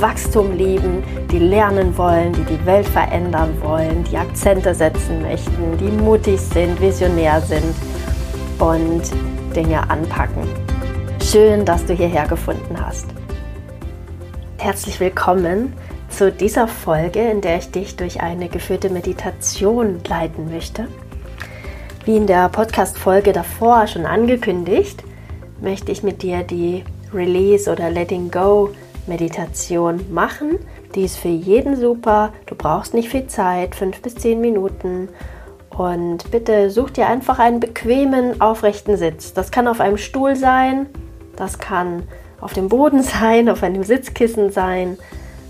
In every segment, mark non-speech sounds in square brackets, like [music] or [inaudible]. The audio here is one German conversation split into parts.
Wachstum lieben, die lernen wollen, die die Welt verändern wollen, die Akzente setzen möchten, die mutig sind, visionär sind und Dinge anpacken. Schön, dass du hierher gefunden hast. Herzlich willkommen zu dieser Folge, in der ich dich durch eine geführte Meditation leiten möchte. Wie in der Podcast-Folge davor schon angekündigt, möchte ich mit dir die Release oder Letting Go Meditation machen. Die ist für jeden super. Du brauchst nicht viel Zeit, fünf bis zehn Minuten. Und bitte such dir einfach einen bequemen, aufrechten Sitz. Das kann auf einem Stuhl sein, das kann auf dem Boden [laughs] sein, auf einem Sitzkissen sein.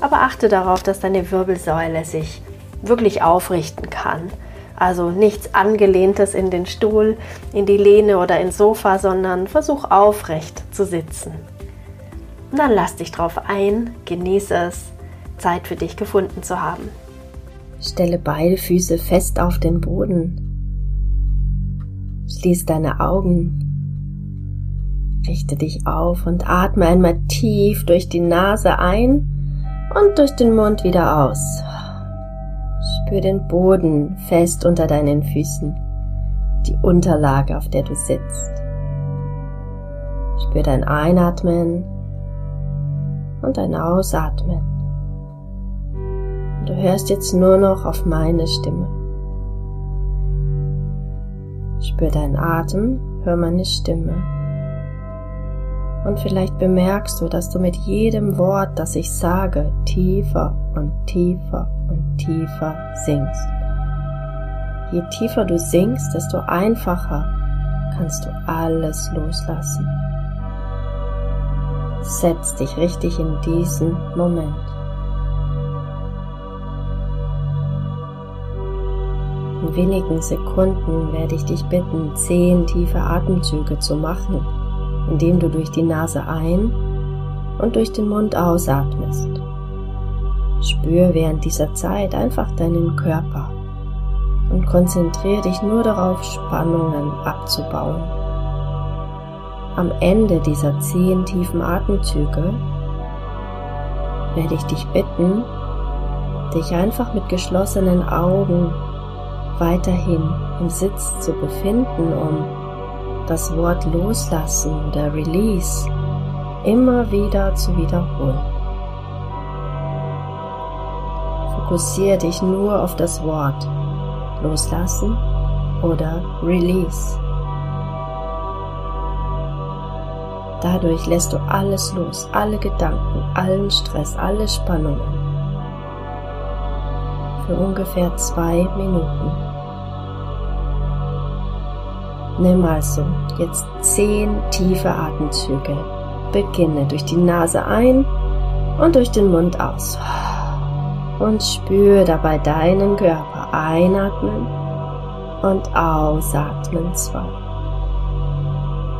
Aber achte darauf, dass deine Wirbelsäule sich wirklich aufrichten kann. Also nichts Angelehntes in den Stuhl, in die Lehne oder ins Sofa, sondern versuch aufrecht zu sitzen. Und dann lass dich drauf ein, genieße es, Zeit für dich gefunden zu haben. Stelle beide Füße fest auf den Boden. Schließ deine Augen. Richte dich auf und atme einmal tief durch die Nase ein und durch den Mund wieder aus. Spür den Boden fest unter deinen Füßen, die Unterlage, auf der du sitzt. Spür dein Einatmen und ein Ausatmen. Und du hörst jetzt nur noch auf meine Stimme. Spür deinen Atem, hör meine Stimme. Und vielleicht bemerkst du, dass du mit jedem Wort, das ich sage, tiefer und tiefer und tiefer singst. Je tiefer du singst, desto einfacher kannst du alles loslassen. Setz dich richtig in diesen Moment. In wenigen Sekunden werde ich dich bitten, zehn tiefe Atemzüge zu machen, indem du durch die Nase ein und durch den Mund ausatmest. Spür während dieser Zeit einfach deinen Körper und konzentriere dich nur darauf, Spannungen abzubauen. Am Ende dieser zehn tiefen Atemzüge werde ich dich bitten, dich einfach mit geschlossenen Augen weiterhin im Sitz zu befinden, um das Wort loslassen oder Release immer wieder zu wiederholen. Fokussiere dich nur auf das Wort loslassen oder Release. Dadurch lässt du alles los, alle Gedanken, allen Stress, alle Spannungen. Für ungefähr zwei Minuten. Nimm also jetzt zehn tiefe Atemzüge. Beginne durch die Nase ein und durch den Mund aus. Und spür dabei deinen Körper einatmen und ausatmen zwei.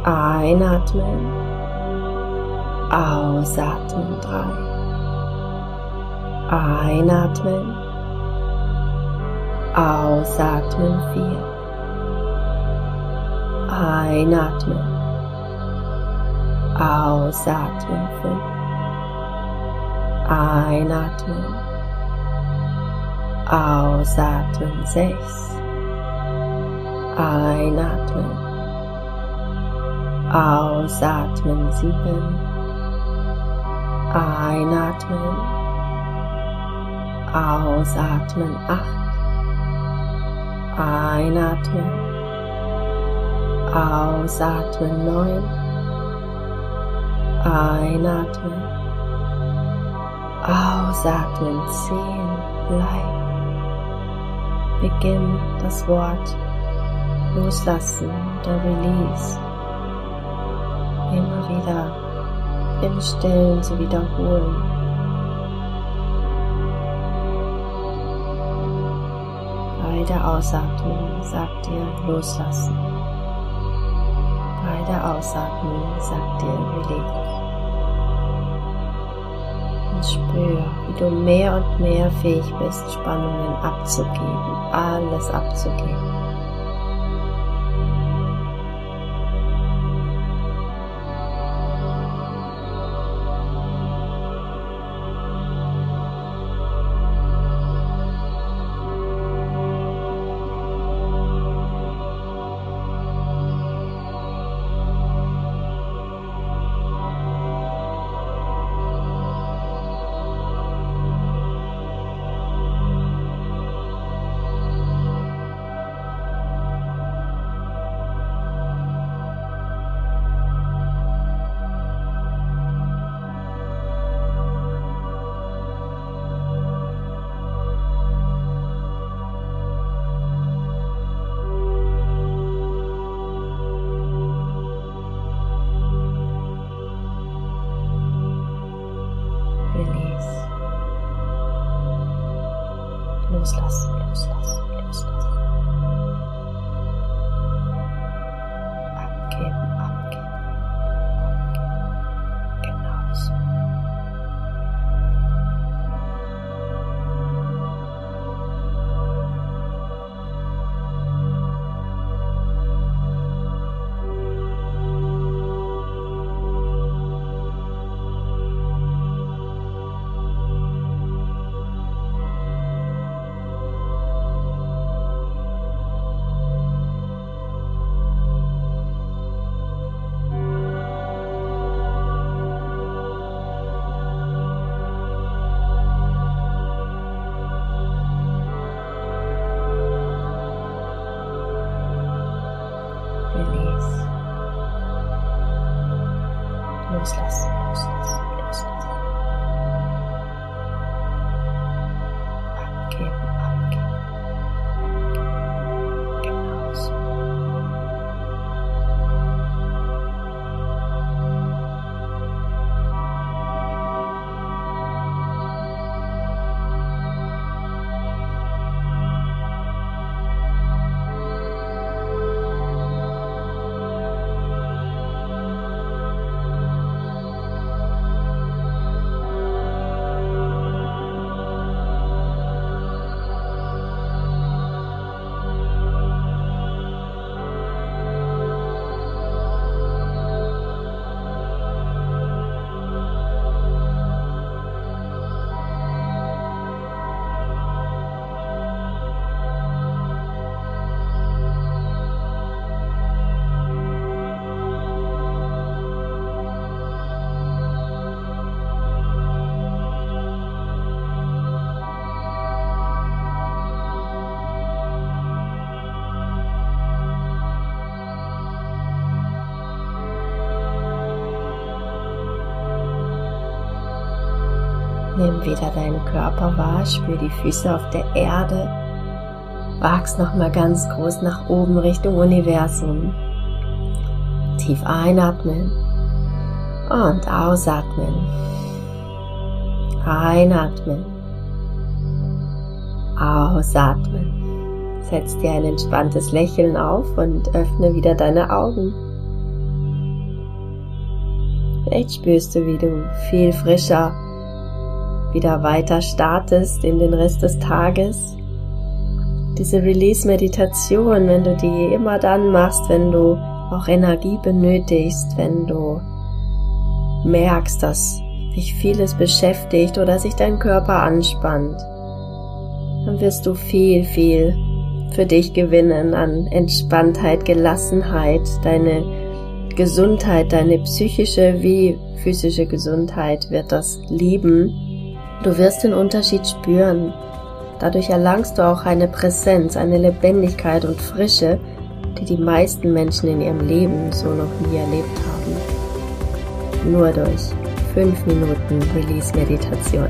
Einatmen Ausatmen drei. Einatmen. Ausatmen vier. Einatmen. Ausatmen fünf. Einatmen. Ausatmen sechs. Einatmen. Ausatmen sieben. Einatmen. Ausatmen. Acht. Einatmen. Ausatmen. Neun. Einatmen. Ausatmen. Zehn. Bleib. Beginn das Wort loslassen oder release. Immer wieder im Stillen zu wiederholen. Bei der Ausatmung sagt dir loslassen. Bei der Ausatmung sagt dir Release. Und spür, wie du mehr und mehr fähig bist, Spannungen abzugeben, alles abzugeben. Loslassen, Release. Loslassen, loslassen, loslassen. Nimm wieder deinen Körper wahr, spür die Füße auf der Erde. Wachs nochmal ganz groß nach oben Richtung Universum. Tief einatmen und ausatmen. Einatmen. Ausatmen. Setz dir ein entspanntes Lächeln auf und öffne wieder deine Augen. Vielleicht spürst du, wie du viel frischer wieder weiter startest in den Rest des Tages. Diese Release-Meditation, wenn du die immer dann machst, wenn du auch Energie benötigst, wenn du merkst, dass dich vieles beschäftigt oder sich dein Körper anspannt, dann wirst du viel, viel für dich gewinnen an Entspanntheit, Gelassenheit, deine Gesundheit, deine psychische wie physische Gesundheit wird das lieben Du wirst den Unterschied spüren. Dadurch erlangst du auch eine Präsenz, eine Lebendigkeit und Frische, die die meisten Menschen in ihrem Leben so noch nie erlebt haben. Nur durch 5 Minuten Release-Meditation.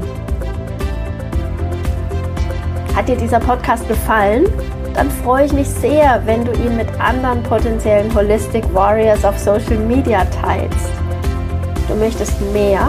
Hat dir dieser Podcast gefallen? Dann freue ich mich sehr, wenn du ihn mit anderen potenziellen Holistic Warriors auf Social Media teilst. Du möchtest mehr